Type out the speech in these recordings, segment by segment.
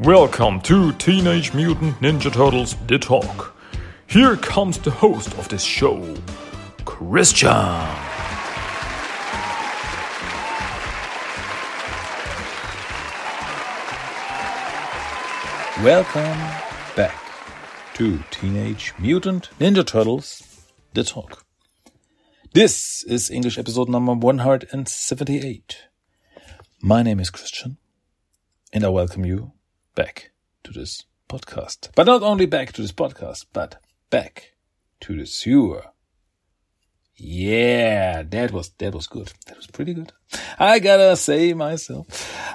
Welcome to Teenage Mutant Ninja Turtles The Talk. Here comes the host of this show, Christian. Welcome back to Teenage Mutant Ninja Turtles The Talk. This is English episode number 178. My name is Christian, and I welcome you back to this podcast. But not only back to this podcast, but back to the sewer. Yeah, that was that was good. That was pretty good. I gotta say myself,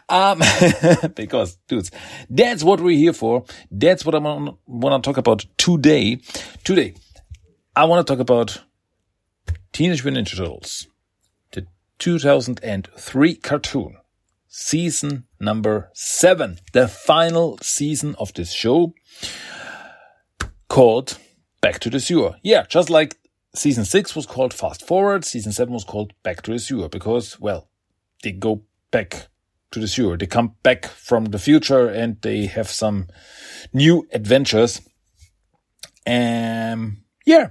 um, because dudes, that's what we're here for. That's what I want to talk about today. Today, I want to talk about Teenage Mutant Ninja Turtles, the 2003 cartoon, season number seven, the final season of this show, called Back to the Sewer. Yeah, just like season six was called Fast Forward, season seven was called Back to the Sewer because, well, they go back to the sewer. They come back from the future and they have some new adventures. Um, yeah.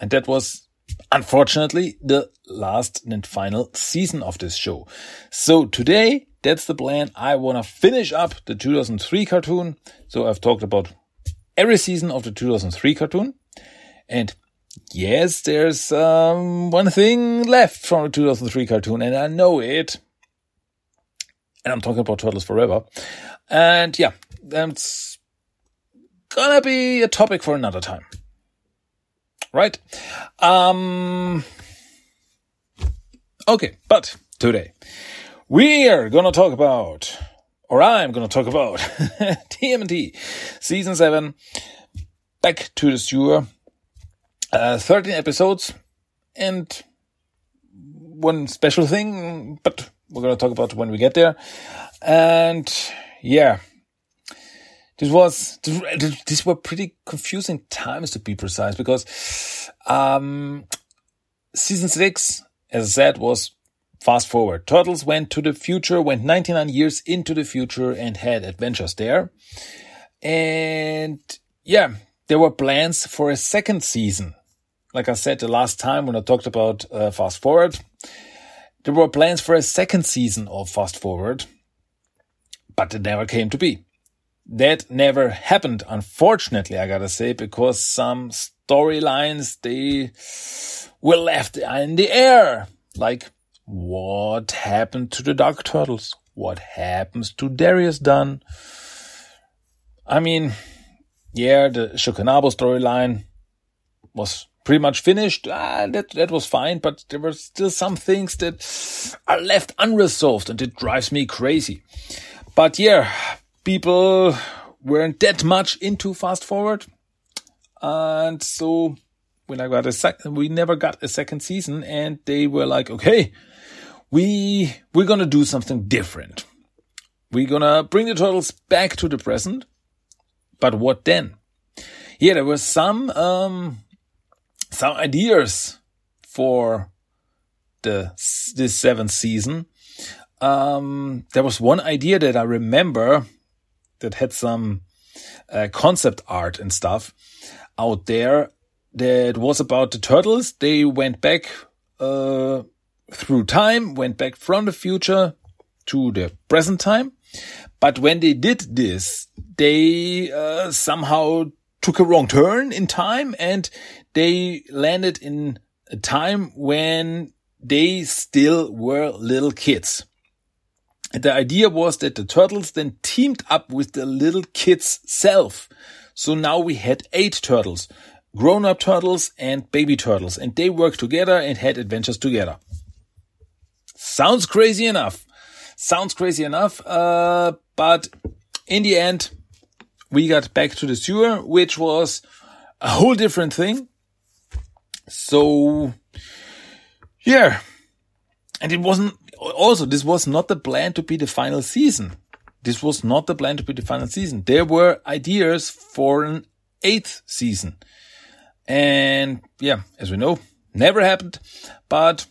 And that was unfortunately the last and final season of this show. So today, that's the plan. I want to finish up the 2003 cartoon. So I've talked about every season of the 2003 cartoon. And yes, there's um, one thing left from the 2003 cartoon, and I know it. And I'm talking about Turtles Forever. And yeah, that's gonna be a topic for another time. Right? Um, okay, but today we are gonna talk about, or I'm gonna talk about TMNT season seven, back to the sewer, uh, 13 episodes, and one special thing, but we're gonna talk about when we get there. And yeah, this was these were pretty confusing times to be precise because um, season six, as I said, was fast forward. Turtles went to the future, went 99 years into the future, and had adventures there. And yeah, there were plans for a second season. Like I said the last time when I talked about uh, fast forward, there were plans for a second season of fast forward, but it never came to be that never happened, unfortunately, I gotta say, because some storylines, they were left in the air. Like, what happened to the Dark Turtles? What happens to Darius Dun? I mean, yeah, the Sh'Okanabo storyline was pretty much finished. Ah, that, that was fine, but there were still some things that are left unresolved and it drives me crazy. But yeah, people weren't that much into fast forward. And so when I got a second, we never got a second season and they were like, okay, we, we're going to do something different. We're going to bring the turtles back to the present. But what then? Yeah, there were some, um, some ideas for the, this seventh season. Um, there was one idea that I remember that had some uh, concept art and stuff out there that was about the turtles. They went back uh, through time, went back from the future to the present time. But when they did this, they uh, somehow took a wrong turn in time and they landed in a time when they still were little kids. And the idea was that the turtles then teamed up with the little kid's self. So now we had eight turtles, grown up turtles and baby turtles, and they worked together and had adventures together. Sounds crazy enough. Sounds crazy enough. Uh, but in the end, we got back to the sewer, which was a whole different thing. So, yeah. And it wasn't also, this was not the plan to be the final season. This was not the plan to be the final season. There were ideas for an eighth season. And yeah, as we know, never happened, but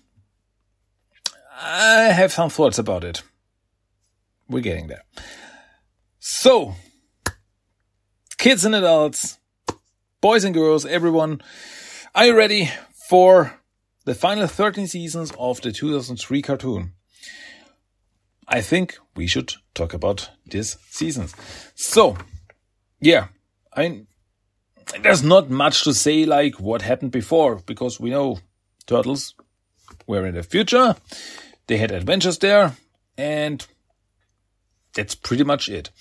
I have some thoughts about it. We're getting there. So, kids and adults, boys and girls, everyone, are you ready for the final 13 seasons of the 2003 cartoon? I think we should talk about this seasons. So, yeah, I there's not much to say like what happened before because we know turtles were in the future. They had adventures there and that's pretty much it.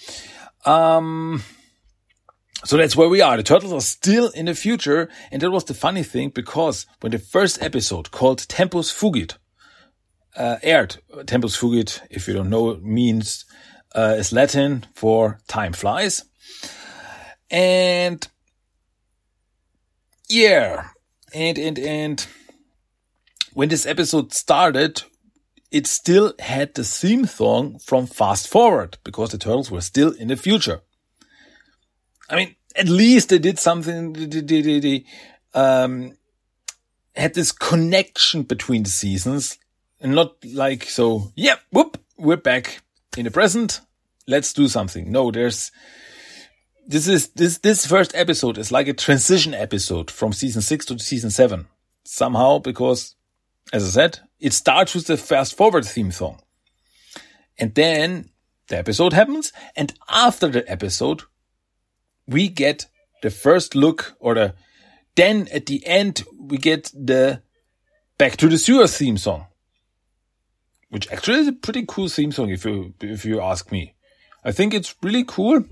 Um, so that's where we are. The turtles are still in the future. And that was the funny thing because when the first episode called Tempus Fugit uh, aired, Tempus Fugit, if you don't know, means uh, is Latin for time flies. And yeah, and, and, and when this episode started, it still had the theme song from Fast Forward because the turtles were still in the future. I mean, at least they did something. They, they, they, they um, had this connection between the seasons, and not like so. Yeah, whoop, we're back in the present. Let's do something. No, there's this is this this first episode is like a transition episode from season six to season seven somehow because, as I said, it starts with the fast forward theme song. And then the episode happens. And after the episode, we get the first look or the, then at the end, we get the back to the sewer theme song, which actually is a pretty cool theme song. If you, if you ask me, I think it's really cool.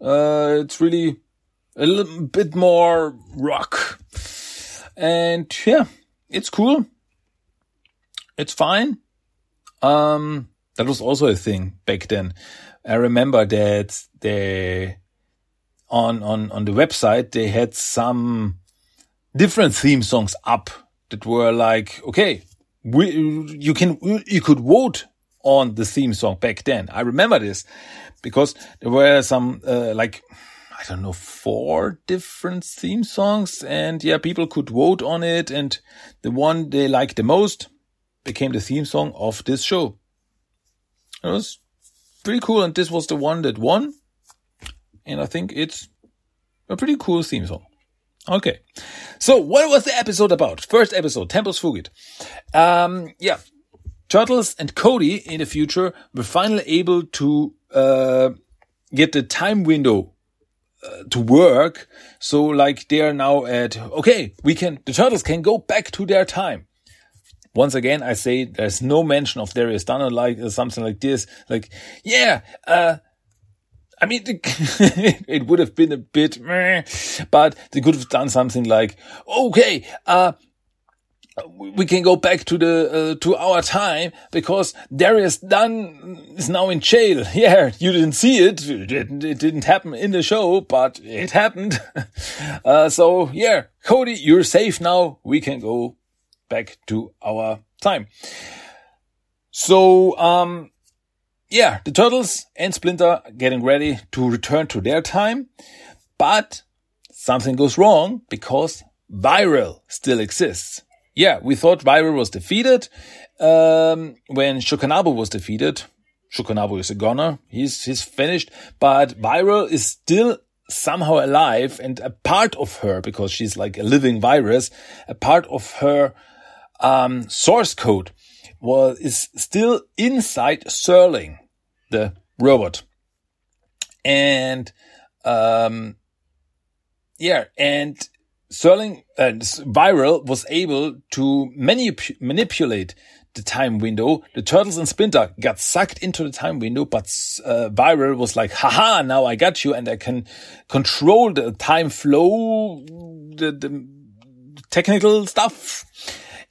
Uh, it's really a little bit more rock and yeah, it's cool. It's fine. Um, that was also a thing back then. I remember that they on on on the website they had some different theme songs up that were like okay we you can you could vote on the theme song back then i remember this because there were some uh, like i don't know four different theme songs and yeah people could vote on it and the one they liked the most became the theme song of this show. It was pretty cool, and this was the one that won. And I think it's a pretty cool theme song. Okay. So what was the episode about? First episode, Tempus Fugit. Um, yeah. Turtles and Cody in the future were finally able to, uh, get the time window uh, to work. So like they are now at, okay, we can, the turtles can go back to their time once again, I say there's no mention of Darius Dunner like uh, something like this. Like, yeah, uh, I mean, it would have been a bit, meh, but they could have done something like, okay, uh, we can go back to the uh, to our time because Darius Dun is now in jail. Yeah, you didn't see it. It didn't, it didn't happen in the show, but it happened. Uh, so yeah, Cody, you're safe now. We can go back to our time. So, um, yeah, the turtles and Splinter getting ready to return to their time, but something goes wrong because Viral still exists. Yeah, we thought Viral was defeated um, when Sh'Okanabo was defeated. Sh'Okanabo is a goner; he's he's finished, but Viral is still somehow alive and a part of her because she's like a living virus. A part of her um, source code was is still inside Serling, the robot, and um, yeah, and Serling and uh, Viral was able to manip- manipulate the time window. The turtles and Splinter got sucked into the time window, but uh, Viral was like, haha, now I got you and I can control the time flow, the, the technical stuff.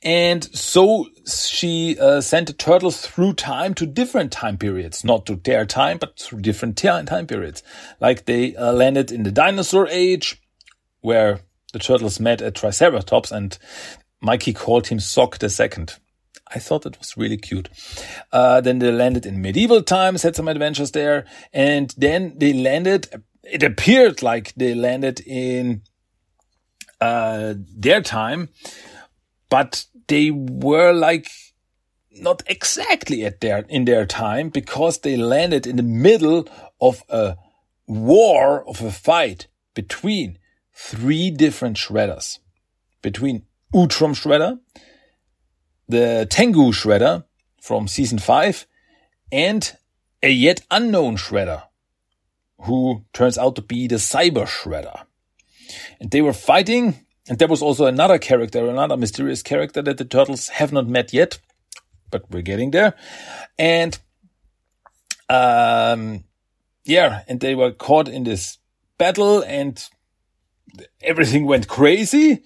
And so she uh, sent the turtles through time to different time periods, not to their time, but through different time periods. Like they uh, landed in the dinosaur age, where the turtles met a Triceratops, and Mikey called him Sock the Second. I thought it was really cute. Uh, then they landed in medieval times, had some adventures there, and then they landed. It appeared like they landed in uh, their time, but they were like not exactly at their, in their time because they landed in the middle of a war, of a fight between three different shredders. Between Utrom Shredder, the Tengu Shredder from season five, and a yet unknown Shredder, who turns out to be the Cyber Shredder. And they were fighting, and there was also another character, another mysterious character that the turtles have not met yet, but we're getting there. And, um, yeah, and they were caught in this battle and everything went crazy.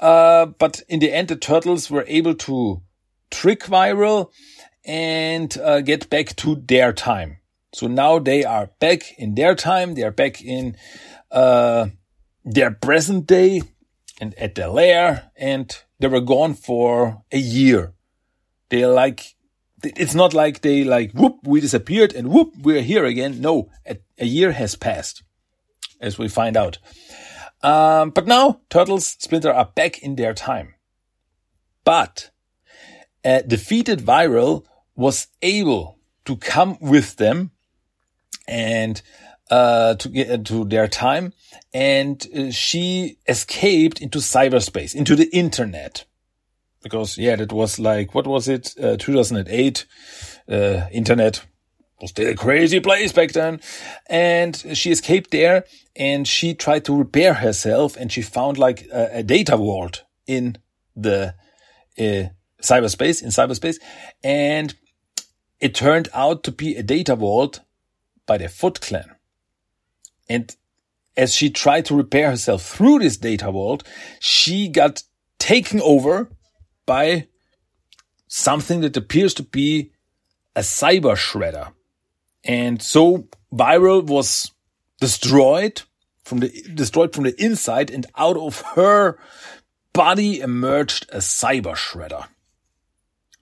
Uh, but in the end, the turtles were able to trick Viral and uh, get back to their time. So now they are back in their time. They are back in uh, their present day and at their lair, and they were gone for a year. They're like, it's not like they like whoop we disappeared and whoop we're here again. No, a, a year has passed, as we find out. Um, but now Turtles Splinter are back in their time. But a defeated Viral was able to come with them and uh, to get into their time, and uh, she escaped into cyberspace, into the internet, because yeah, that was like what was it, uh, 2008, uh, internet was still a crazy place back then, and she escaped there, and she tried to repair herself, and she found like a, a data vault in the uh, cyberspace, in cyberspace, and it turned out to be a data vault by the Foot Clan. And as she tried to repair herself through this data vault, she got taken over by something that appears to be a cyber shredder. And so Viral was destroyed from the, destroyed from the inside and out of her body emerged a cyber shredder.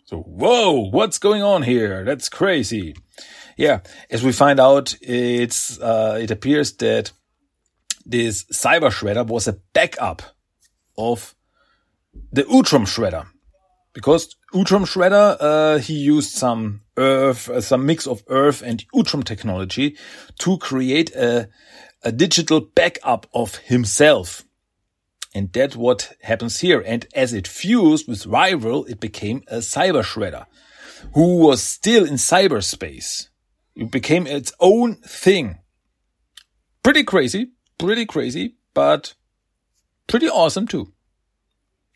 So, whoa, what's going on here? That's crazy. Yeah, as we find out, it's, uh, it appears that this cyber shredder was a backup of the Utrom shredder. Because Utrom shredder, uh, he used some earth, uh, some mix of earth and Utrom technology to create a, a digital backup of himself. And that's what happens here. And as it fused with Viral, it became a cyber shredder who was still in cyberspace. It became its own thing. Pretty crazy, pretty crazy, but pretty awesome too.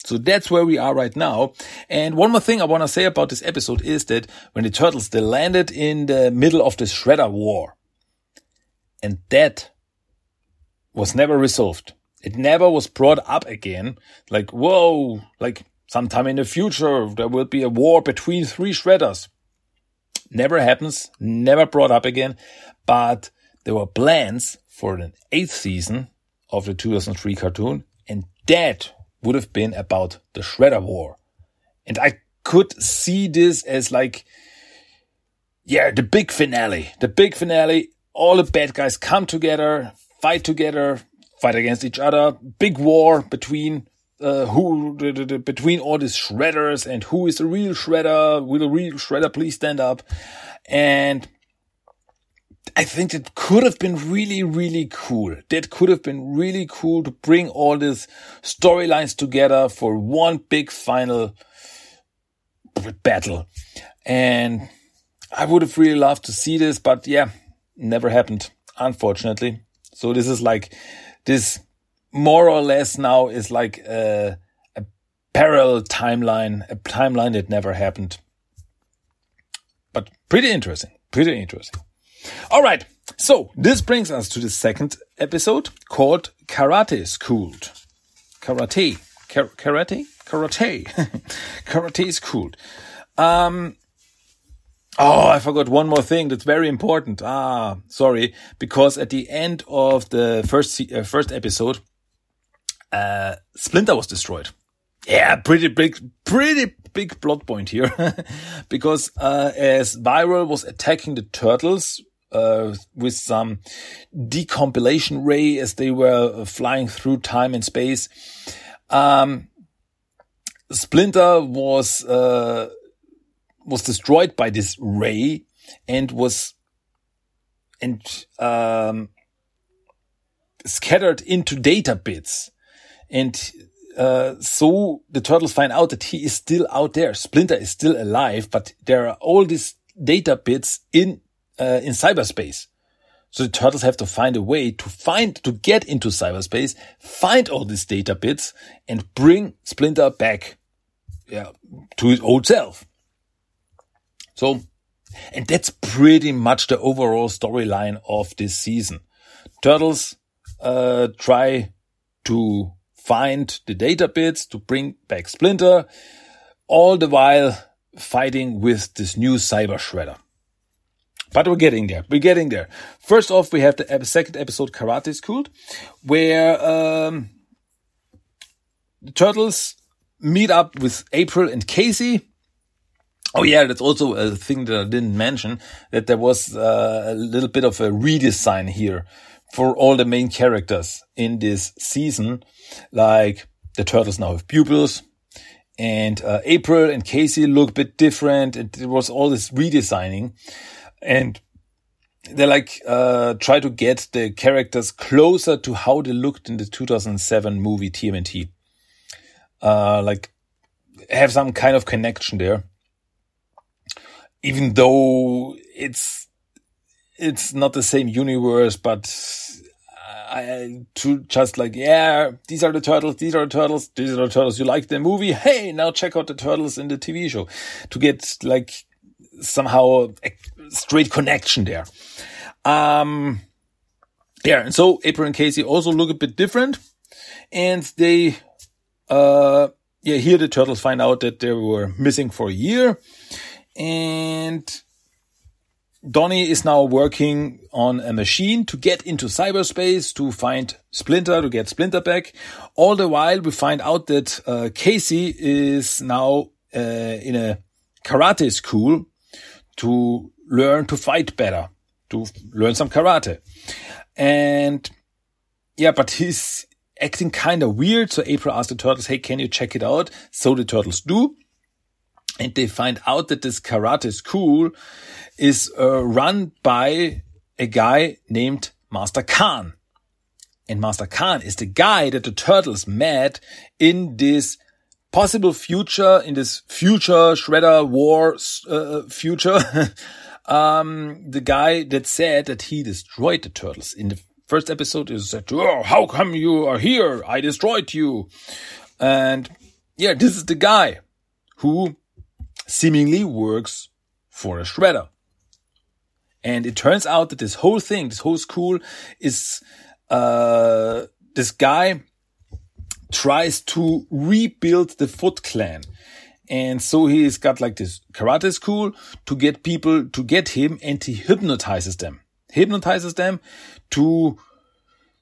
So that's where we are right now. And one more thing I want to say about this episode is that when the turtles, they landed in the middle of the Shredder War. And that was never resolved. It never was brought up again. Like, whoa, like sometime in the future, there will be a war between three shredders. Never happens, never brought up again. But there were plans for an eighth season of the 2003 cartoon, and that would have been about the Shredder War. And I could see this as like, yeah, the big finale. The big finale. All the bad guys come together, fight together, fight against each other. Big war between uh, who between all these shredders and who is the real shredder? Will the real shredder please stand up? And I think it could have been really, really cool. That could have been really cool to bring all these storylines together for one big final battle. And I would have really loved to see this, but yeah, never happened, unfortunately. So this is like this more or less now is like a, a parallel timeline, a timeline that never happened. But pretty interesting, pretty interesting. All right. So this brings us to the second episode called Karate Schooled. Karate. Kar- karate? Karate. karate Schooled. Um, Oh, I forgot one more thing that's very important. Ah, sorry, because at the end of the first uh, first episode, uh, Splinter was destroyed. Yeah, pretty big, pretty big plot point here, because uh, as Viral was attacking the turtles uh, with some decompilation ray as they were flying through time and space, um, Splinter was uh, was destroyed by this ray and was and um, scattered into data bits. And uh, so the turtles find out that he is still out there. Splinter is still alive, but there are all these data bits in uh, in cyberspace. So the turtles have to find a way to find, to get into cyberspace, find all these data bits and bring Splinter back yeah, to his old self. So, and that's pretty much the overall storyline of this season. Turtles, uh, try to find the data bits to bring back Splinter, all the while fighting with this new Cyber Shredder. But we're getting there. We're getting there. First off, we have the second episode, Karate School, where um, the turtles meet up with April and Casey. Oh yeah, that's also a thing that I didn't mention, that there was uh, a little bit of a redesign here for all the main characters in this season. Like the turtles now have pupils, and uh, April and Casey look a bit different. It, it was all this redesigning and they like uh, try to get the characters closer to how they looked in the 2007 movie TMNT. Uh, like have some kind of connection there, even though it's it's not the same universe, but I to just like yeah, these are the turtles, these are the turtles, these are the turtles. You like the movie? Hey, now check out the turtles in the TV show to get like somehow a straight connection there. Um, yeah, and so April and Casey also look a bit different, and they, uh, yeah, here the turtles find out that they were missing for a year, and Donnie is now working on a machine to get into cyberspace to find Splinter, to get Splinter back. All the while, we find out that uh, Casey is now uh, in a karate school to learn to fight better, to learn some karate. And yeah, but he's acting kind of weird. So April asked the turtles, Hey, can you check it out? So the turtles do. And they find out that this karate school is uh, run by a guy named Master Khan. And Master Khan is the guy that the turtles met in this possible future, in this future Shredder war uh, future. um, the guy that said that he destroyed the turtles in the first episode is said, "Oh, how come you are here? I destroyed you." And yeah, this is the guy who seemingly works for a shredder. And it turns out that this whole thing, this whole school is, uh, this guy tries to rebuild the Foot Clan. And so he's got like this karate school to get people to get him and he hypnotizes them. Hypnotizes them to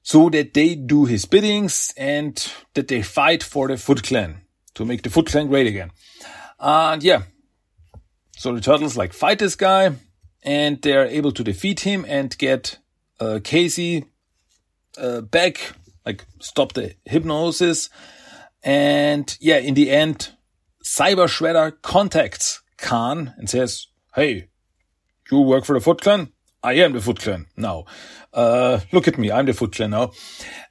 so that they do his biddings and that they fight for the Foot Clan to make the Foot Clan great again. And yeah, so the turtles like fight this guy and they're able to defeat him and get uh, Casey uh, back, like stop the hypnosis. And yeah, in the end, Cyber Shredder contacts Khan and says, Hey, you work for the Foot Clan? I am the Foot Clan now. Uh, look at me. I'm the Foot Clan now.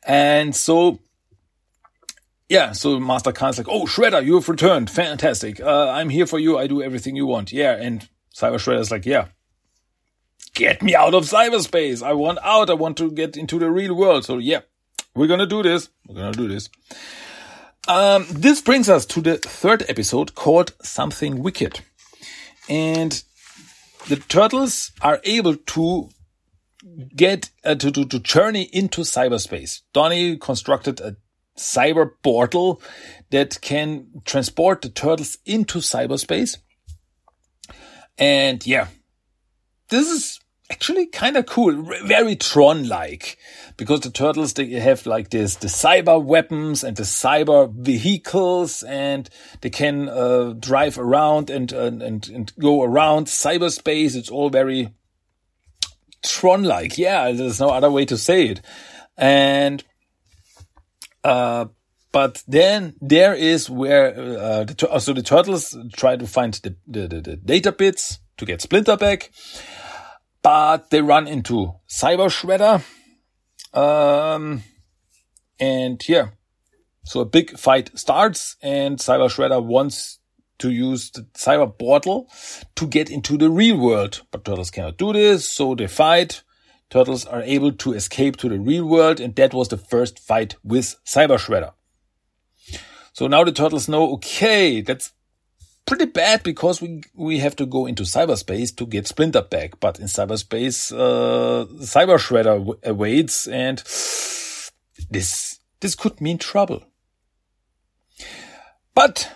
And so, yeah, so Master Khan's like, Oh, Shredder, you have returned. Fantastic. Uh, I'm here for you. I do everything you want. Yeah. And Cyber Shredder's like, yeah, get me out of cyberspace. I want out. I want to get into the real world. So yeah, we're going to do this. We're going to do this. Um, this brings us to the third episode called Something Wicked. And the turtles are able to get uh, to, to, to journey into cyberspace. Donnie constructed a cyber portal that can transport the turtles into cyberspace. And yeah, this is actually kind of cool, very Tron-like, because the turtles they have like this the cyber weapons and the cyber vehicles, and they can uh, drive around and, and and and go around cyberspace. It's all very Tron-like. Yeah, there's no other way to say it, and uh, but then there is where uh, the, so the turtles try to find the, the, the, the data bits to get Splinter back, but they run into Cyber Shredder. Um, and yeah, so a big fight starts and Cyber Shredder wants to use the cyber portal to get into the real world, but turtles cannot do this, so they fight. Turtles are able to escape to the real world, and that was the first fight with Cyber Shredder. So now the turtles know, okay, that's pretty bad because we we have to go into cyberspace to get Splinter back. But in cyberspace, uh, Cyber Shredder awaits, and this this could mean trouble. But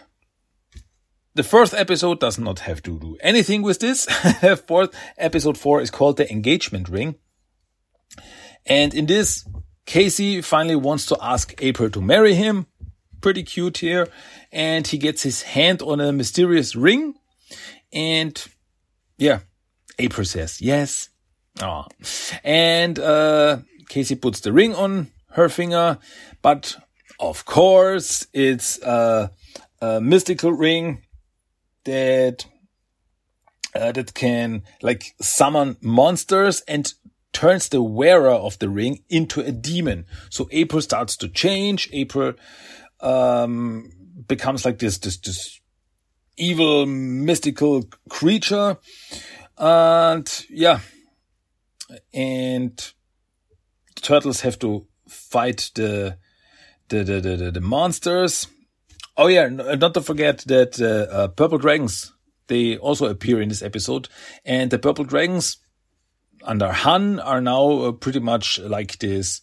the first episode does not have to do anything with this. Fourth episode four is called the engagement ring, and in this, Casey finally wants to ask April to marry him pretty cute here. And he gets his hand on a mysterious ring. And yeah, April says yes. Oh. And uh, Casey puts the ring on her finger. But of course, it's a, a mystical ring that uh, that can like summon monsters and turns the wearer of the ring into a demon. So April starts to change. April um, becomes like this, this, this evil, mystical creature. And yeah, and turtles have to fight the, the, the, the, the monsters. Oh yeah, not to forget that uh, uh, purple dragons, they also appear in this episode. And the purple dragons under Hun are now uh, pretty much like this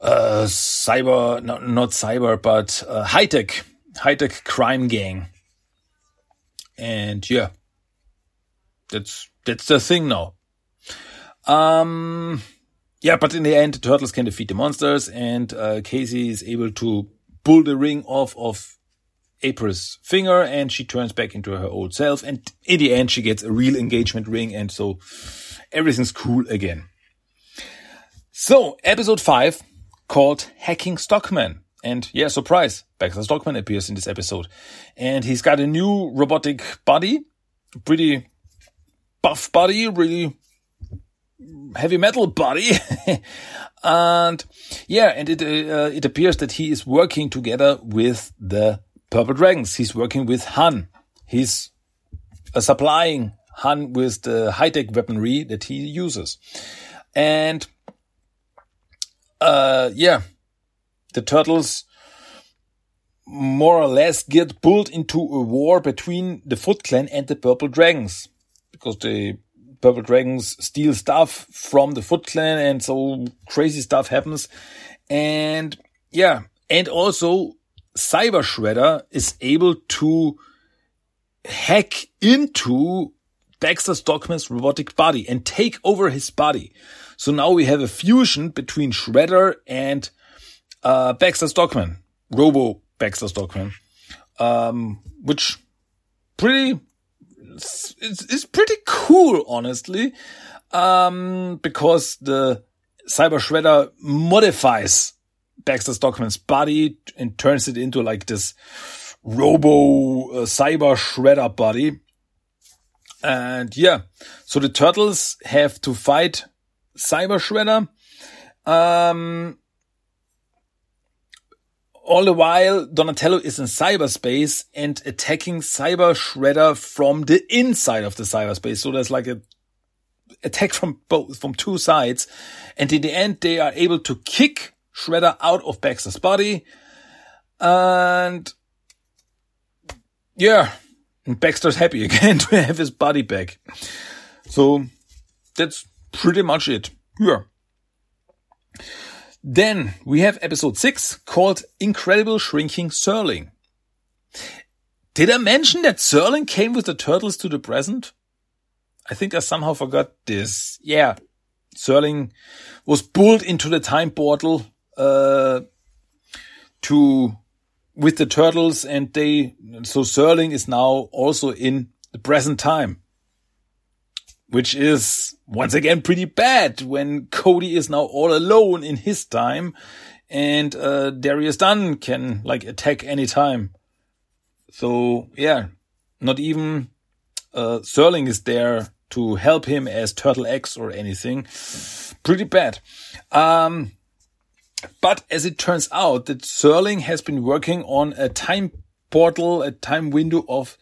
uh, cyber, not, not cyber, but uh, high tech, high tech crime gang. And yeah, that's, that's the thing now. Um, yeah, but in the end, the turtles can defeat the monsters and, uh, Casey is able to pull the ring off of April's finger and she turns back into her old self. And in the end, she gets a real engagement ring. And so everything's cool again. So episode five called Hacking Stockman. And yeah, surprise, Baxter Stockman appears in this episode. And he's got a new robotic body, pretty buff body, really heavy metal body. and yeah, and it, uh, it appears that he is working together with the Purple Dragons. He's working with Hun. He's uh, supplying Hun with the high-tech weaponry that he uses. And uh, yeah, the turtles more or less get pulled into a war between the Foot Clan and the Purple Dragons because the Purple Dragons steal stuff from the Foot Clan and so crazy stuff happens. And yeah, and also Cyber Shredder is able to hack into Baxter Stockman's robotic body and take over his body. So now we have a fusion between Shredder and uh, Baxter Stockman, Robo Baxter Stockman, um, which pretty it's, it's pretty cool, honestly, um, because the Cyber Shredder modifies Baxter Stockman's body and turns it into like this Robo uh, Cyber Shredder body. And yeah, so the turtles have to fight Cyber Shredder. Um, all the while, Donatello is in cyberspace and attacking Cyber Shredder from the inside of the cyberspace. So there's like a attack from both, from two sides. And in the end, they are able to kick Shredder out of Baxter's body. And yeah, and Baxter's happy again to have his body back. So that's pretty much it. Yeah. Then we have episode six called Incredible Shrinking Serling. Did I mention that Serling came with the turtles to the present? I think I somehow forgot this. Yeah. Serling was pulled into the time portal, uh, to, with the turtles and they, so Serling is now also in the present time which is once again pretty bad when Cody is now all alone in his time and uh, Darius Dun can like attack anytime. So yeah, not even uh, Serling is there to help him as Turtle X or anything. Pretty bad. Um, but as it turns out, that Serling has been working on a time portal, a time window of,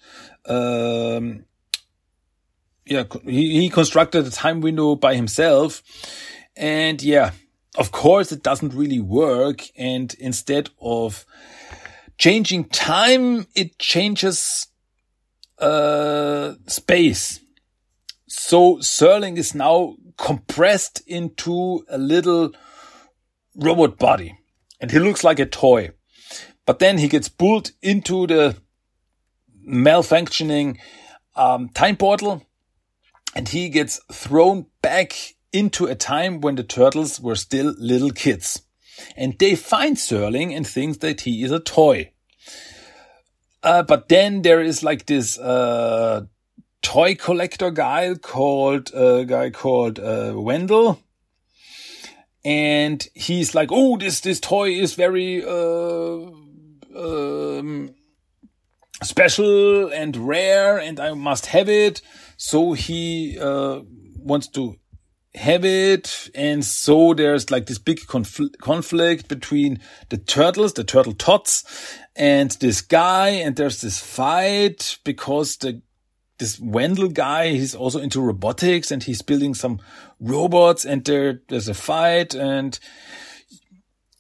um, yeah, he, he constructed a time window by himself. And yeah, of course it doesn't really work. And instead of changing time, it changes, uh, space. So Serling is now compressed into a little robot body and he looks like a toy. But then he gets pulled into the malfunctioning um, time portal and he gets thrown back into a time when the turtles were still little kids. And they find Serling and think that he is a toy. Uh, but then there is like this uh, toy collector guy called a uh, guy called uh, Wendell, and he's like, "Oh, this this toy is very uh, um, special and rare, and I must have it." So he uh, wants to have it, and so there's like this big confl conflict between the turtles, the turtle tots, and this guy, and there's this fight because the this Wendell guy, he's also into robotics and he's building some robots and there, there's a fight and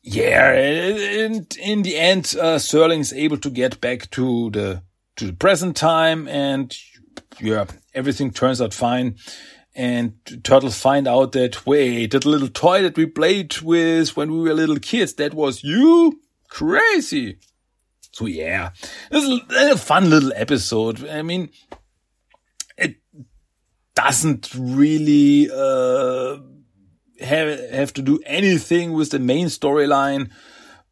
yeah, and in the end, uh, Serling is able to get back to the, to the present time and yeah, everything turns out fine. And turtles find out that, wait, that little toy that we played with when we were little kids, that was you? Crazy. So yeah, this is a fun little episode. I mean, doesn't really uh, have have to do anything with the main storyline,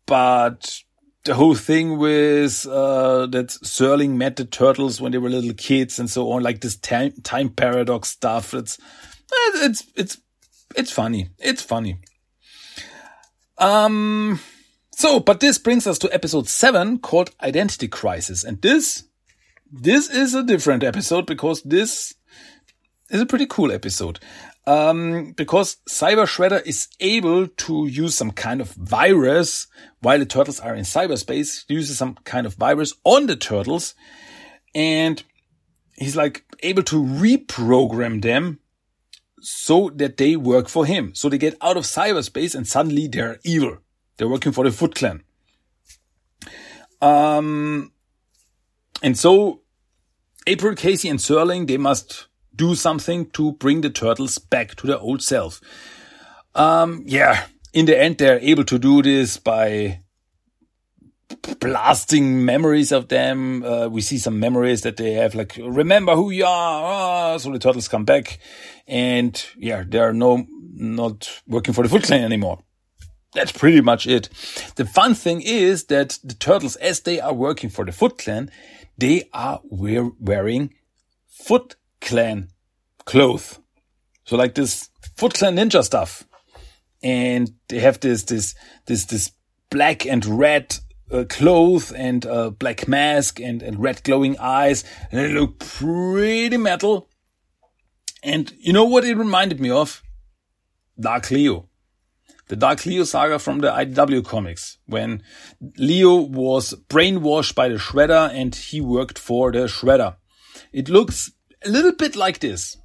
but the whole thing with uh, that Serling met the turtles when they were little kids and so on, like this time time paradox stuff. It's it's it's it's funny. It's funny. Um. So, but this brings us to episode seven called Identity Crisis, and this this is a different episode because this is a pretty cool episode. Um, because Cyber Shredder is able to use some kind of virus while the turtles are in cyberspace, uses some kind of virus on the turtles and he's like able to reprogram them so that they work for him. So they get out of cyberspace and suddenly they're evil. They're working for the Foot Clan. Um, and so April, Casey and Serling, they must do something to bring the turtles back to their old self. Um, yeah, in the end, they're able to do this by blasting memories of them. Uh, we see some memories that they have, like, remember who you are. Oh, so the turtles come back and yeah, they are no, not working for the Foot Clan anymore. That's pretty much it. The fun thing is that the turtles, as they are working for the Foot Clan, they are wearing Foot Clan clothes. So like this Foot Clan Ninja stuff. And they have this, this, this, this black and red uh, and uh, black mask and, and red glowing eyes. And they look pretty metal. And you know what it reminded me of? Dark Leo. The Dark Leo saga from the IDW comics, when Leo was brainwashed by the Shredder and he worked for the Shredder. It looks a little bit like this,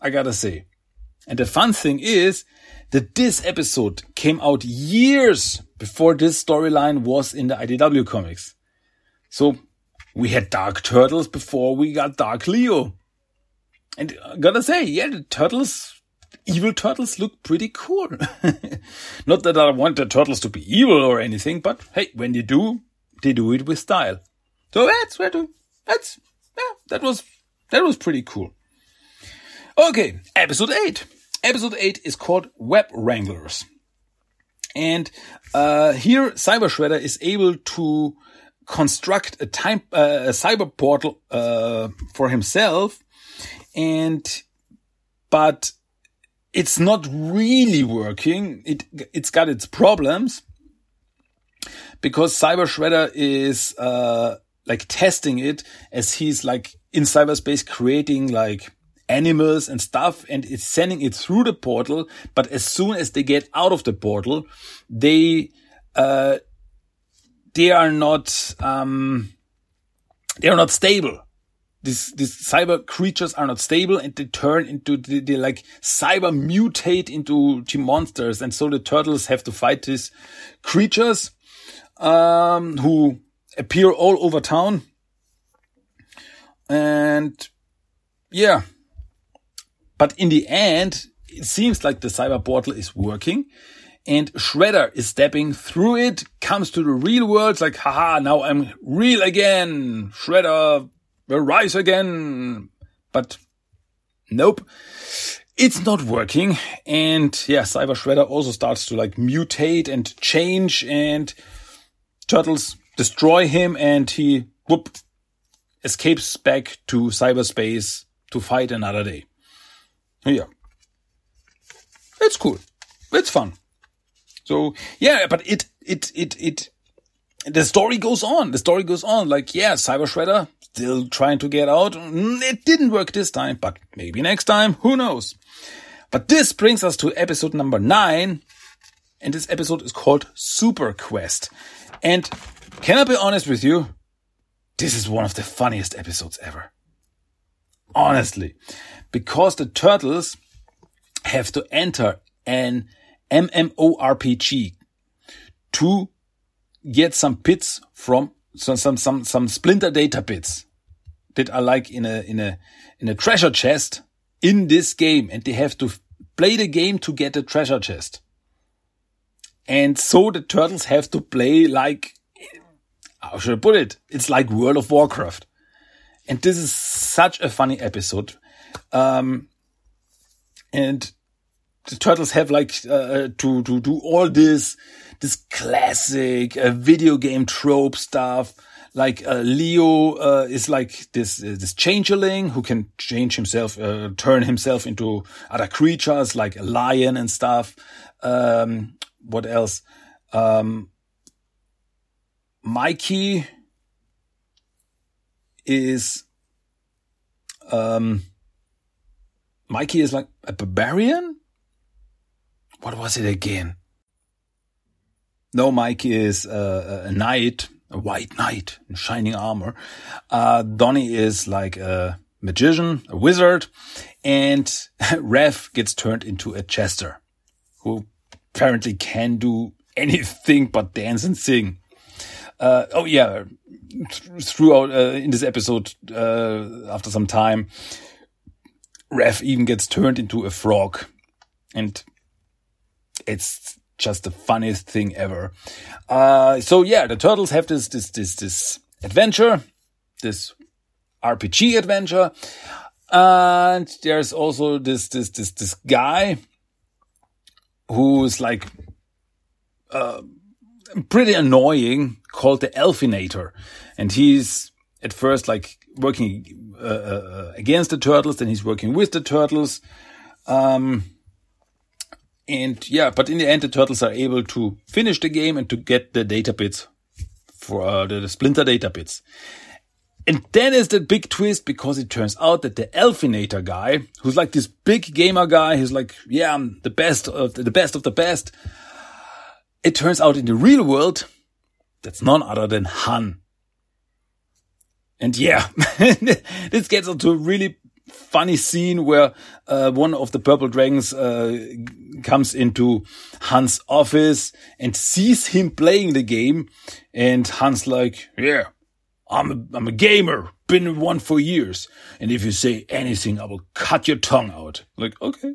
I gotta say. And the fun thing is that this episode came out years before this storyline was in the IDW comics. So we had Dark Turtles before we got Dark Leo. And I gotta say, yeah, the turtles, evil turtles look pretty cool. Not that I want the turtles to be evil or anything, but hey, when they do, they do it with style. So that's where to, that's, yeah, that was that was pretty cool. Okay, episode 8. Episode 8 is called Web Wranglers. And uh, here, Cyber Shredder is able to construct a time uh, a cyber portal uh, for himself, and but it's not really working. It it's got its problems, because Cyber Shredder is, uh, like testing it as he's like in cyberspace creating like animals and stuff and it's sending it through the portal. But as soon as they get out of the portal, they, uh, they are not, um, they are not stable. These, these cyber creatures are not stable and they turn into, they, they like cyber mutate into monsters. And so the turtles have to fight these creatures, um, who appear all over town. And yeah, but in the end, it seems like the cyber portal is working and Shredder is stepping through it, comes to the real world, like, haha, now I'm real again. Shredder will rise again. But nope, it's not working. And yeah, Cyber Shredder also starts to like mutate and change and Turtles destroy him and he whoop escapes back to cyberspace to fight another day. Yeah. It's cool. It's fun. So yeah, but it it it it the story goes on. The story goes on. Like yeah, Cyber Shredder still trying to get out. Mm, it didn't work this time, but maybe next time. Who knows? But this brings us to episode number nine, and this episode is called Super Quest. And can I be honest with you? This is one of the funniest episodes ever. Honestly, because the turtles have to enter an MMORPG to get some bits from some some some some splinter data bits that are like in a in a in a treasure chest in this game and they have to play the game to get the treasure chest. And so the turtles have to play like how should I put it? It's like World of Warcraft. And this is such a funny episode. Um, and the turtles have like uh, uh, to to do all this this classic uh, video game trope stuff. Like uh, Leo uh, is like this uh, this changeling who can change himself, turn himself into other creatures like a lion and stuff. Um, what else? Um, Mikey is um Mikey is like a barbarian? What was it again? No, Mikey is uh, a knight, a white knight in shining armor. Uh, Donnie is like a magician, a wizard, and Raph gets turned into a jester who apparently can do anything but dance and sing. Uh, oh yeah, throughout uh, in this episode, uh, after some time, Raph even gets turned into a frog, and it's just the funniest thing ever. Uh, so yeah, the turtles have this this this this adventure, this RPG adventure, and there's also this this this this guy who's like. Uh, pretty annoying called the Elfinator. And he's at first like working uh, uh, against the turtles, then he's working with the turtles. Um, and yeah, but in the end, the turtles are able to finish the game and to get the data bits for uh, the, the splinter data bits. And then is the big twist because it turns out that the Elfinator guy, who's like this big gamer guy, who's like, yeah, I'm the best of the, the best of the best, it turns out in the real world, that's none other than Hun. And yeah, this gets into a really funny scene where uh, one of the purple dragons uh, comes into Hun's office and sees him playing the game. And Hun's like, yeah, I'm a, I'm a gamer, been one for years. And if you say anything, I will cut your tongue out. Like, okay.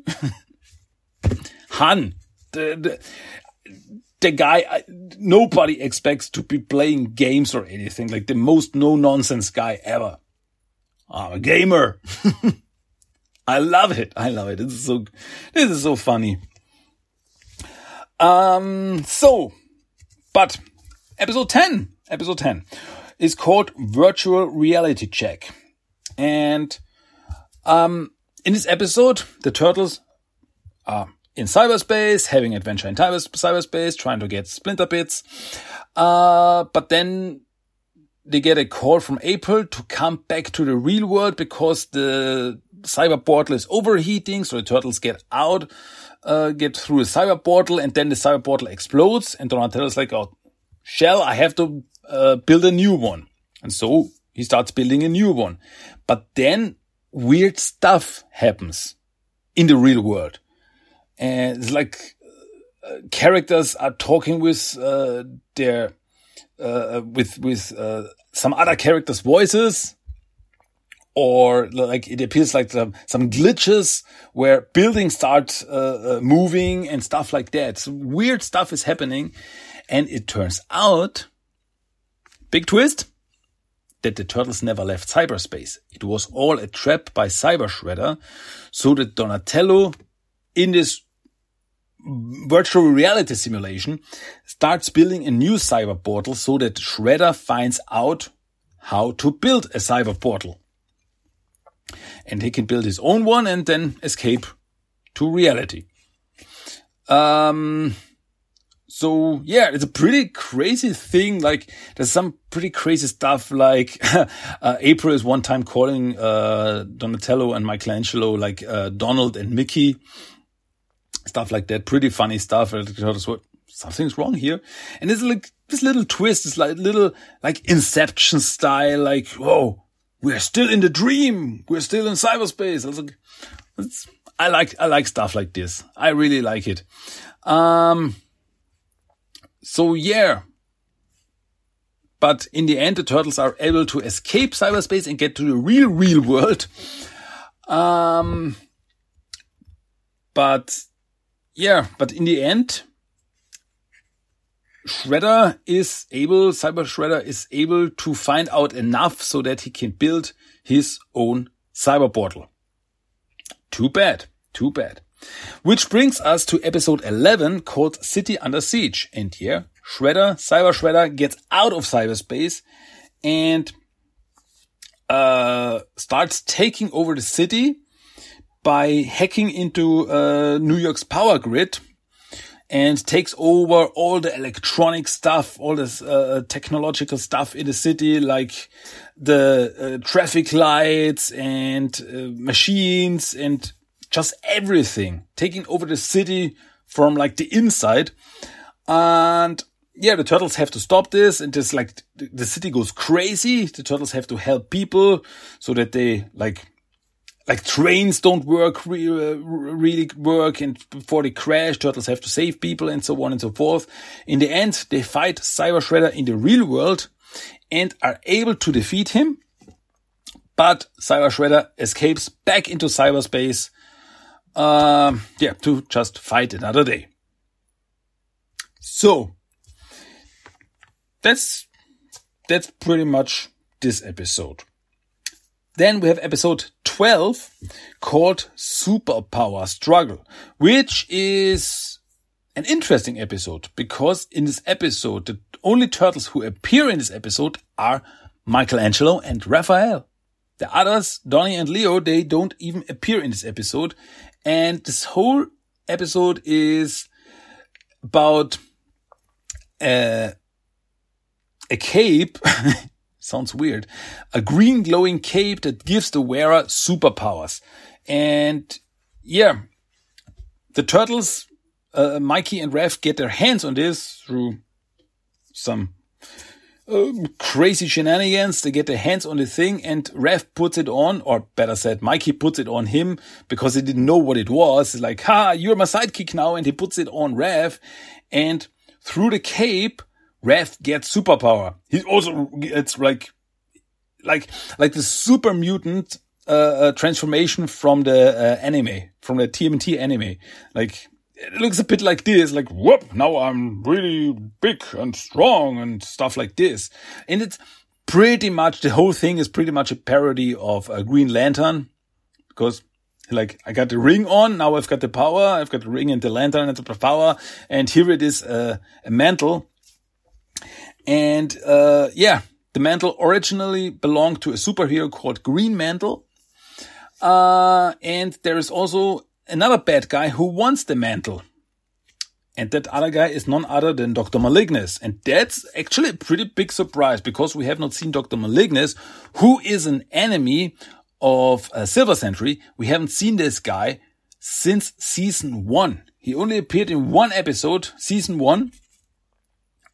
Han, the, the, the guy nobody expects to be playing games or anything like the most no nonsense guy ever. I'm a gamer. I love it. I love it. Is so this is so funny. Um so but episode 10 episode 10 is called virtual reality check. And um in this episode the turtles are in cyberspace, having adventure in cyberspace, trying to get splinter bits. Uh, but then they get a call from April to come back to the real world because the cyber portal is overheating. So the turtles get out, uh, get through a cyber portal and then the cyber portal explodes. And Donatello's like, oh, shell, I have to uh, build a new one. And so he starts building a new one. But then weird stuff happens in the real world. And it's like uh, characters are talking with uh, their uh, with with uh, some other characters' voices, or like it appears like some, some glitches where buildings start uh, uh, moving and stuff like that. So weird stuff is happening, and it turns out, big twist, that the turtles never left cyberspace. It was all a trap by Cyber Shredder, so that Donatello, in this virtual reality simulation, starts building a new cyber portal so that Shredder finds out how to build a cyber portal. And he can build his own one and then escape to reality. Um, so yeah, it's a pretty crazy thing. Like there's some pretty crazy stuff. Like uh, April is one time calling uh, Donatello and Michelangelo like uh, Donald and Mickey, stuff like that. Pretty funny stuff. Something's wrong here, and it's like this little twist. It's like little like Inception style. Like whoa, we're still in the dream. We're still in cyberspace. I was like, I like I like stuff like this. I really like it. Um so yeah. But in the end, the turtles are able to escape cyberspace and get to the real, real world. Um, but yeah, but in the end, Shredder is able, Cyber Shredder is able to find out enough so that he can build his own cyber portal. Too bad. Too bad. Which brings us to episode 11 called City Under Siege. And here, Shredder, Cyber Shredder gets out of cyberspace and uh, starts taking over the city by hacking into uh, New York's power grid and takes over all the electronic stuff, all this uh, technological stuff in the city, like the uh, traffic lights and uh, machines and just everything, taking over the city from like the inside. And yeah, the turtles have to stop this and just like the city goes crazy. The turtles have to help people so that they like, like trains don't work, re- uh, really work. And before they crash, turtles have to save people and so on and so forth. In the end, they fight Cyber Shredder in the real world and are able to defeat him. But Cyber Shredder escapes back into cyberspace um, yeah, to just fight another day. So that's that's pretty much this episode. Then we have episode 12 called Superpower Struggle, which is an interesting episode because in this episode, the only turtles who appear in this episode are Michelangelo and Raphael. The others, Donnie and Leo, they don't even appear in this episode. And this whole episode is about uh, a cape. sounds weird. A green glowing cape that gives the wearer superpowers. And yeah, the turtles, uh, Mikey and Raph get their hands on this through some um, crazy shenanigans. They get their hands on the thing and Raph puts it on, or better said, Mikey puts it on him because he didn't know what it was. It's like, ha, you're my sidekick now. And he puts it on Raph and through the cape, Raph gets superpower. He also gets like, like, like the super mutant, uh, uh transformation from the uh, anime, from the TMNT anime. Like, it looks a bit like this, like, whoop, now I'm really big and strong and stuff like this. And it's pretty much, the whole thing is pretty much a parody of a Green Lantern because like I got the ring on, now I've got the power, I've got the ring and the lantern and the power, and here it is uh, a mantle. And uh, yeah, the mantle originally belonged to a superhero called Green Mantle. Uh, and there is also another bad guy who wants the mantle. And that other guy is none other than Dr. Malignus. And that's actually a pretty big surprise because we have not seen Dr. Malignus, who is an enemy of uh, Silver Sentry. We haven't seen this guy since season one. He only appeared in one episode, season one.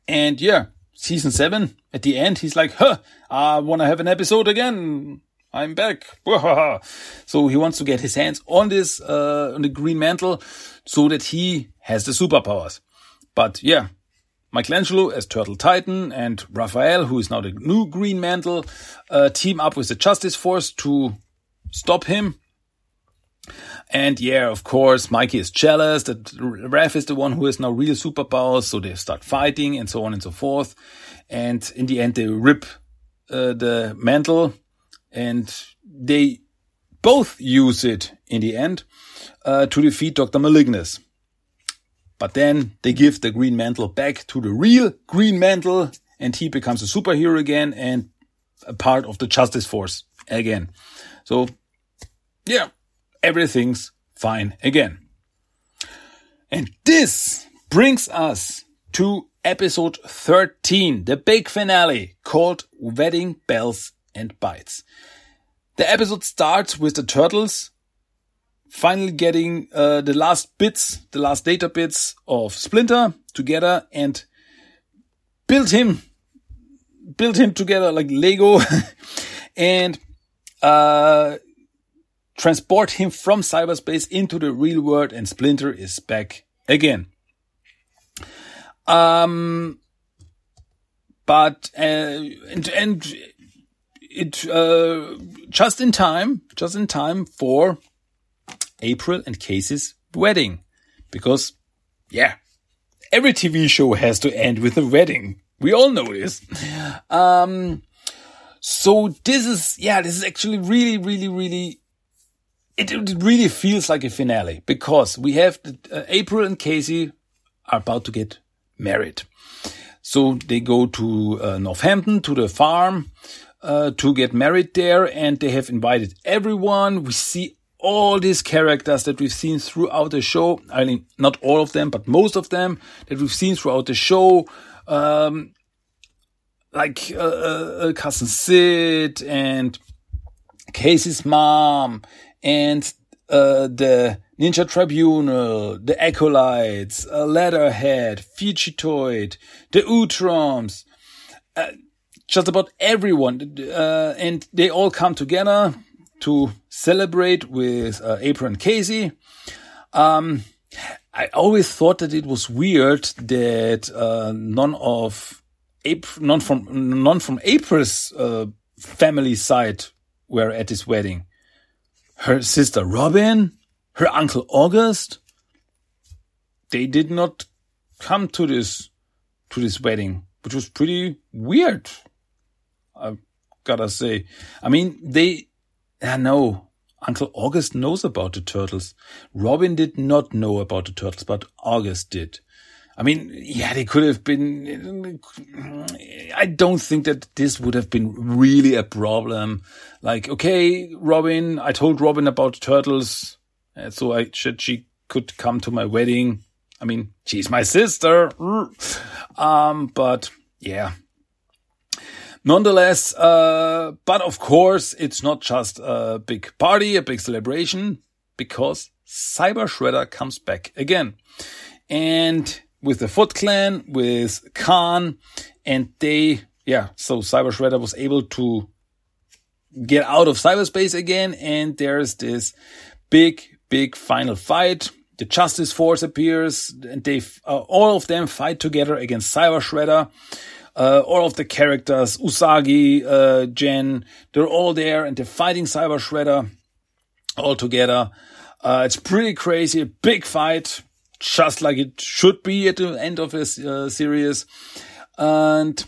And yeah, season seven, at the end, he's like, huh, I want to have an episode again. I'm back. so he wants to get his hands on this, uh, on the green mantle so that he has the superpowers. But yeah, Michelangelo as Turtle Titan and Raphael, who is now the new Green Mantle, uh, team up with the Justice Force to stop him. And yeah, of course, Mikey is jealous that Raph is the one who has now real superpowers, so they start fighting and so on and so forth. And in the end, they rip uh, the mantle and they both use it in the end uh, to defeat Dr. Malignus. But then they give the Green Mantle back to the real Green Mantle and he becomes a superhero again and a part of the Justice Force again. So, yeah, everything's fine again. And this brings us to episode 13, the big finale called Wedding Bells and Bytes. The episode starts with the turtles finally getting uh, the last bits, the last data bits of Splinter together and build him, build him together like Lego and uh, transport him from cyberspace into the real world and Splinter is back again. Um, but, uh, and, and it, uh, just in time, just in time for April and Casey's wedding. Because, yeah, every TV show has to end with a wedding. We all know this. Um, so this is, yeah, this is actually really, really, really, it, it really feels like a finale because we have the, uh, April and Casey are about to get married. So they go to uh, Northampton to the farm uh, to get married there, and they have invited everyone. We see all these characters that we've seen throughout the show. I mean, not all of them, but most of them that we've seen throughout the show. Um, like uh, uh, cousin Sid and Casey's mom and uh, the Ninja Tribunal, the Acolytes, uh, Leatherhead, Fugitoid, the Utroms, uh, just about everyone, uh, and they all come together to celebrate with uh, April and Casey. Um, I always thought that it was weird that uh, none of April, none from none from April's uh, family side were at this wedding. Her sister Robin, her uncle August, they did not come to this to this wedding, which was pretty weird. I gotta say. I mean, they ah, I know Uncle August knows about the turtles. Robin did not know about the turtles, but August did. I mean, yeah, they could have been. I don't think that this would have been really a problem. Like, okay, Robin, I told Robin about turtles, so I should she could come to my wedding. I mean, she's my sister. Um, but yeah, Nonetheless, uh, but of course, it's not just a big party, a big celebration, because Cyber Shredder comes back again. And with the Foot Clan, with Khan, and they, yeah, so Cyber Shredder was able to get out of cyberspace again, and there's this big, big final fight. The Justice Force appears, and they, uh, all of them fight together against Cyber Shredder uh, all of the characters, Usagi, uh, Jen, they're all there and they're fighting Cyber Shredder all together. Uh, it's pretty crazy, a big fight, just like it should be at the end of this uh, series. And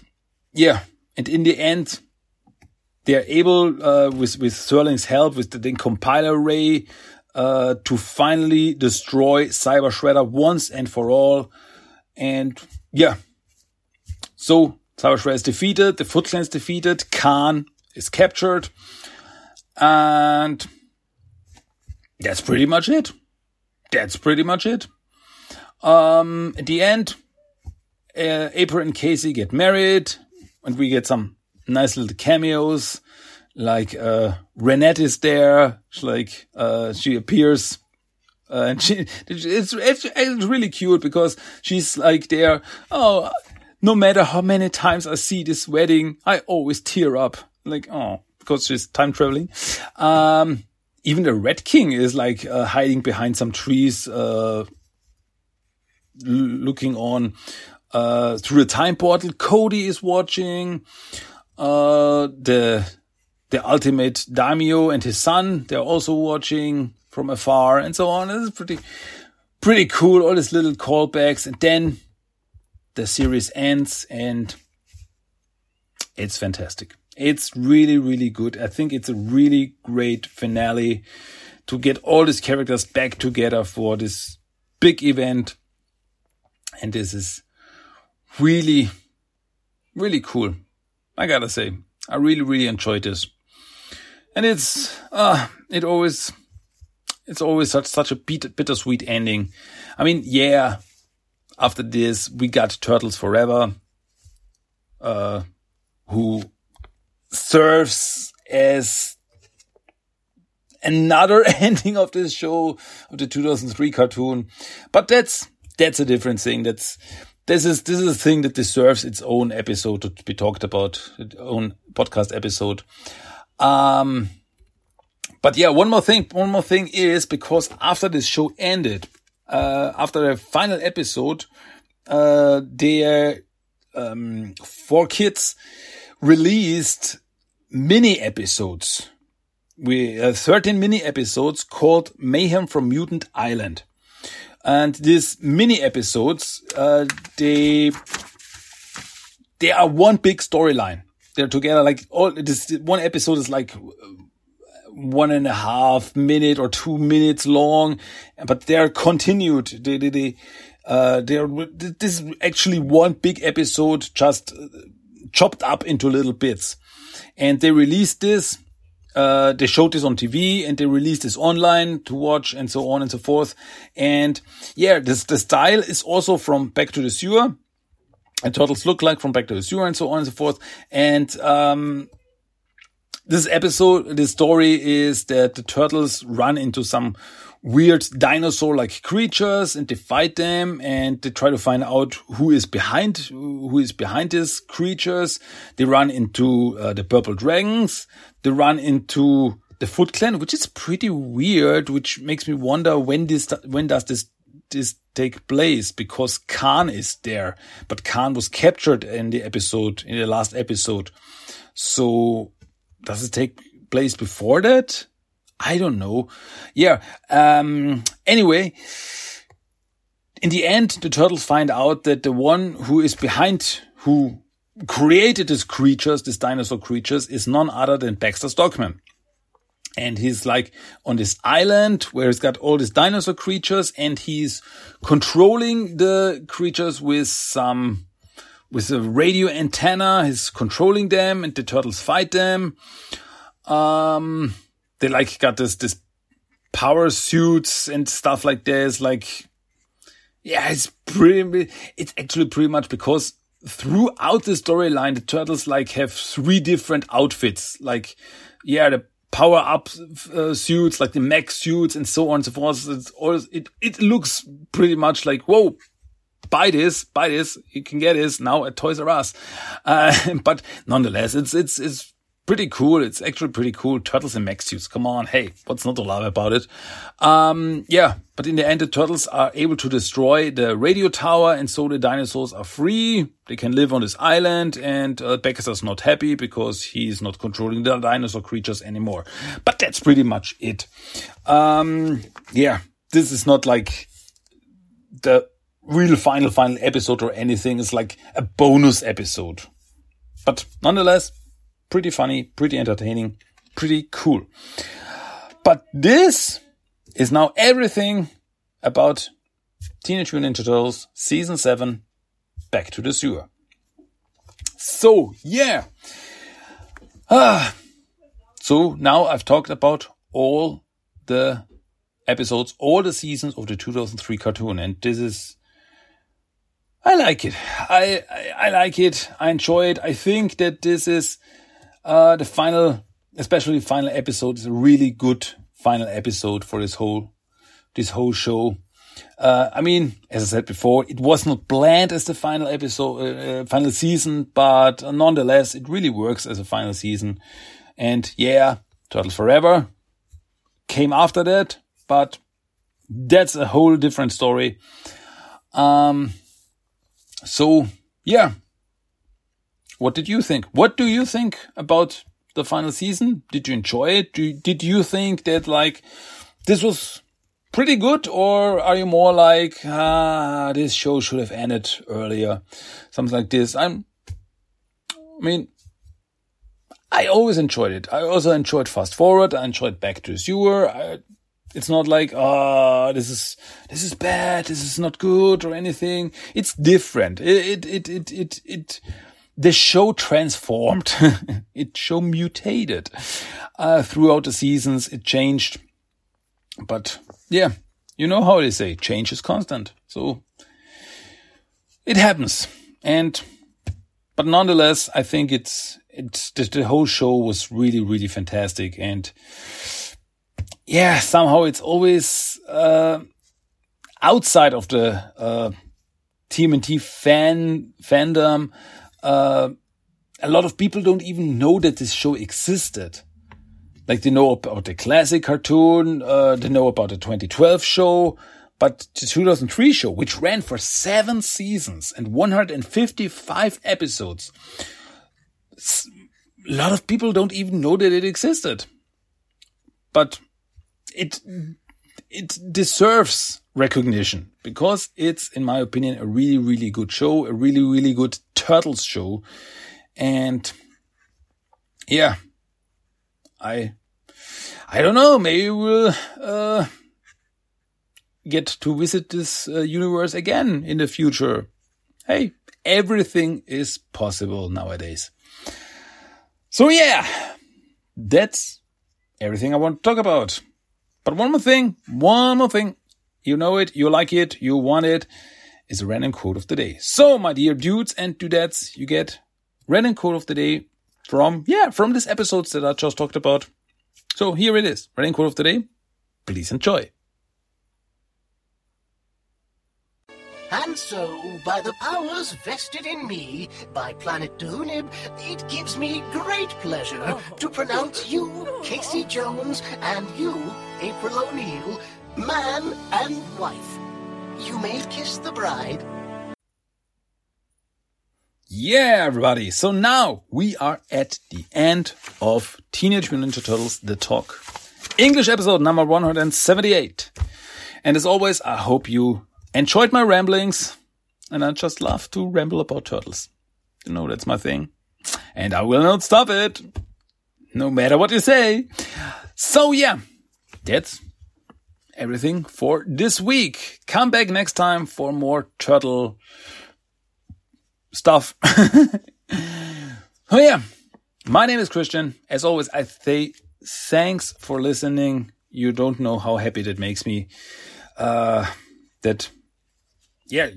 yeah, and in the end, they're able, uh, with, with Serling's help, with the, compiler ray, uh, to finally destroy Cyber Shredder once and for all. And yeah, so Cyber Shredder is defeated, the Foot Clan is defeated, Khan is captured, and that's pretty much it. that's pretty much it. Um, at the end, uh, April and Casey get married, and we get some nice little cameos. Like uh, Renet is there. She, like uh, she appears, uh, and she it's, it's it's really cute because she's like there. Oh, no matter how many times I see this wedding, I always tear up. Like oh, because she's time traveling. Um, even the Red King is like uh, hiding behind some trees, uh, looking on uh, through the time portal. Cody is watching. Uh, the the ultimate daimyo and his son they're also watching from afar and so on. It's pretty pretty cool. All these little callbacks, and then the series ends, and it's fantastic. It's really really good. I think it's a really great finale to get all these characters back together for this big event, and this is really, really cool. I gotta say, I really, really enjoyed this. And it's, uh, it always, it's always such, such a bit, bittersweet ending. I mean, yeah, after this, we got Turtles Forever, uh, who serves as another ending of this show, of the 2003 cartoon. But that's, that's a different thing. That's, this is this is a thing that deserves its own episode to be talked about, its own podcast episode. Um, but yeah, one more thing. One more thing is because after this show ended, uh, after the final episode, uh, their um, 4Kids released mini episodes. We uh, 13 mini episodes called Mayhem from Mutant Island. And these mini episodes, uh, they, they are one big storyline. They're together like all this one episode is like one and a half minute or two minutes long, but they're continued. They, they, they, uh, they're, this is actually one big episode just chopped up into little bits. And they released this uh, they showed this on TV and they released this online to watch and so on and so forth. And yeah, this, the style is also from Back to the Sewer. And turtles look like from Back to the Sewer and so on and so forth. And, um, this episode, this story is that the turtles run into some weird dinosaur-like creatures and they fight them and they try to find out who is behind, who is behind these creatures. They run into uh, the purple dragons. They run into the Foot Clan, which is pretty weird, which makes me wonder when this, when does this, this take place? Because Khan is there, but Khan was captured in the episode, in the last episode. So does it take place before that? I don't know. Yeah. Um, anyway, in the end, the turtles find out that the one who is behind, who created these creatures, these dinosaur creatures, is none other than Baxter Stockman. And he's like on this island where he's got all these dinosaur creatures and he's controlling the creatures with some, with a radio antenna. He's controlling them and the turtles fight them. Um, they like got this this power suits and stuff like this. Like, yeah, it's pretty. It's actually pretty much because throughout the storyline, the turtles like have three different outfits. Like, yeah, the power up uh, suits, like the mech suits, and so on and so forth. It's all it. It looks pretty much like whoa. Buy this, buy this. You can get this now at Toys R Us. Uh, but nonetheless, it's it's it's pretty cool. It's actually pretty cool. Turtles in mech suits. Come on. Hey, what's not to love about it? Um, yeah, but in the end, the turtles are able to destroy the radio tower and so the dinosaurs are free. They can live on this island and uh, Baxter's not happy because he's not controlling the dinosaur creatures anymore. But that's pretty much it. Um, yeah, this is not like the real final, final episode or anything. It's like a bonus episode. But nonetheless, pretty funny, pretty entertaining, pretty cool. But this is now everything about Teenage Mutant Ninja Turtles season 7 Back to the Sewer. So, yeah. Ah. So now I've talked about all the episodes, all the seasons of the 2003 cartoon. And this is, I like it. I, I, I like it. I enjoy it. I think that this is, uh, the final, especially final episode is a really good final episode for this whole, this whole show. Uh, I mean, as I said before, it was not planned as the final episode, uh, uh final season, but nonetheless, it really works as a final season. And yeah, Turtle Forever came after that, but that's a whole different story. Um, so yeah, what did you think? What do you think about the final season? Did you enjoy it? did you think that like this was pretty good, or are you more like ah, this show should have ended earlier, something like this? I'm, I mean, I always enjoyed it. I also enjoyed Fast Forward. I enjoyed Back to the Sewer. I, it's not like, ah, oh, this is, this is bad. This is not good or anything. It's different. It, it, it, it, it, it the show transformed. it show mutated, uh, throughout the seasons. It changed. But yeah, you know how they say change is constant. So it happens. And, but nonetheless, I think it's, it's the, the whole show was really, really fantastic. And yeah, somehow it's always, uh, outside of the, uh, TMNT fan, fandom, uh, a lot of people don't even know that this show existed. Like they know about the classic cartoon, uh, they know about the 2012 show, but the 2003 show, which ran for seven seasons and 155 episodes, a lot of people don't even know that it existed. But it, it deserves recognition because it's, in my opinion, a really, really good show, a really, really good Turtles show. And yeah, I, I don't know, maybe we'll, uh, get to visit this uh, universe again in the future. Hey, everything is possible nowadays. So yeah, that's everything I want to talk about. But one more thing, one more thing. You know it, you like it, you want it, is a random quote of the day. So, my dear dudes and dudettes, you get random quote of the day from, yeah, from this episodes that I just talked about. So here it is, random quote of the day. Please enjoy. And so, by the powers vested in me by Planet D'Hoonnib, it gives me great pleasure to pronounce you, Casey Jones, and you, April O'Neil, man and wife. You may kiss the bride. Yeah, everybody. So now we are at the end of Teenage Mutant Ninja Turtles The Talk. English episode number 178. And as always, I hope you enjoyed my ramblings, and I just love to ramble about turtles. You know, that's my thing. And I will not stop it, no matter what you say. So yeah, that's everything for this week. Come back next time for more turtle stuff. oh yeah, my name is Christian. As always, I say thanks for listening. You don't know how happy that makes me. Uh, that yeah,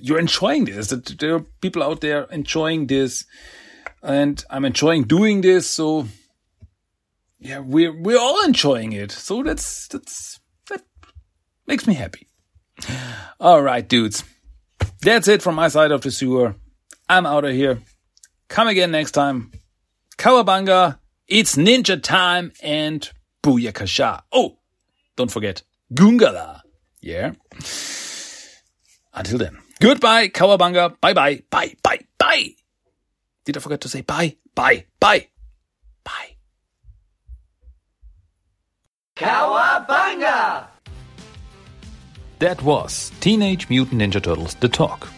you're enjoying this. There are people out there enjoying this, and I'm enjoying doing this. So yeah, we're we're all enjoying it. So that's that's that makes me happy. All right, dudes. That's it from my side of the sewer. I'm out of here. Come again next time. Cowabunga, it's ninja time and Booyakasha. Oh, don't forget, Goongala. Yeah. Until then, goodbye, Cowabunga. Bye bye, bye, bye, bye. Did I forget to say bye, bye, bye, bye? Cowabunga! That was Teenage Mutant Ninja Turtles The Talk.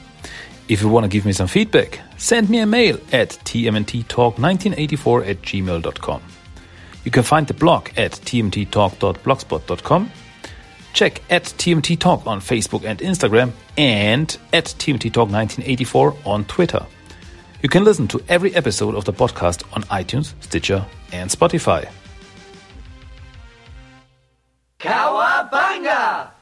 If you want to give me some feedback, send me a mail at tmnttalk1984 at gmail.com. You can find the blog at tmnttalk.blogspot.com Check at TMNT Talk on Facebook and Instagram and at TMNT Talk 1984 on Twitter. You can listen to every episode of the podcast on iTunes, Stitcher, and Spotify. Cowabunga!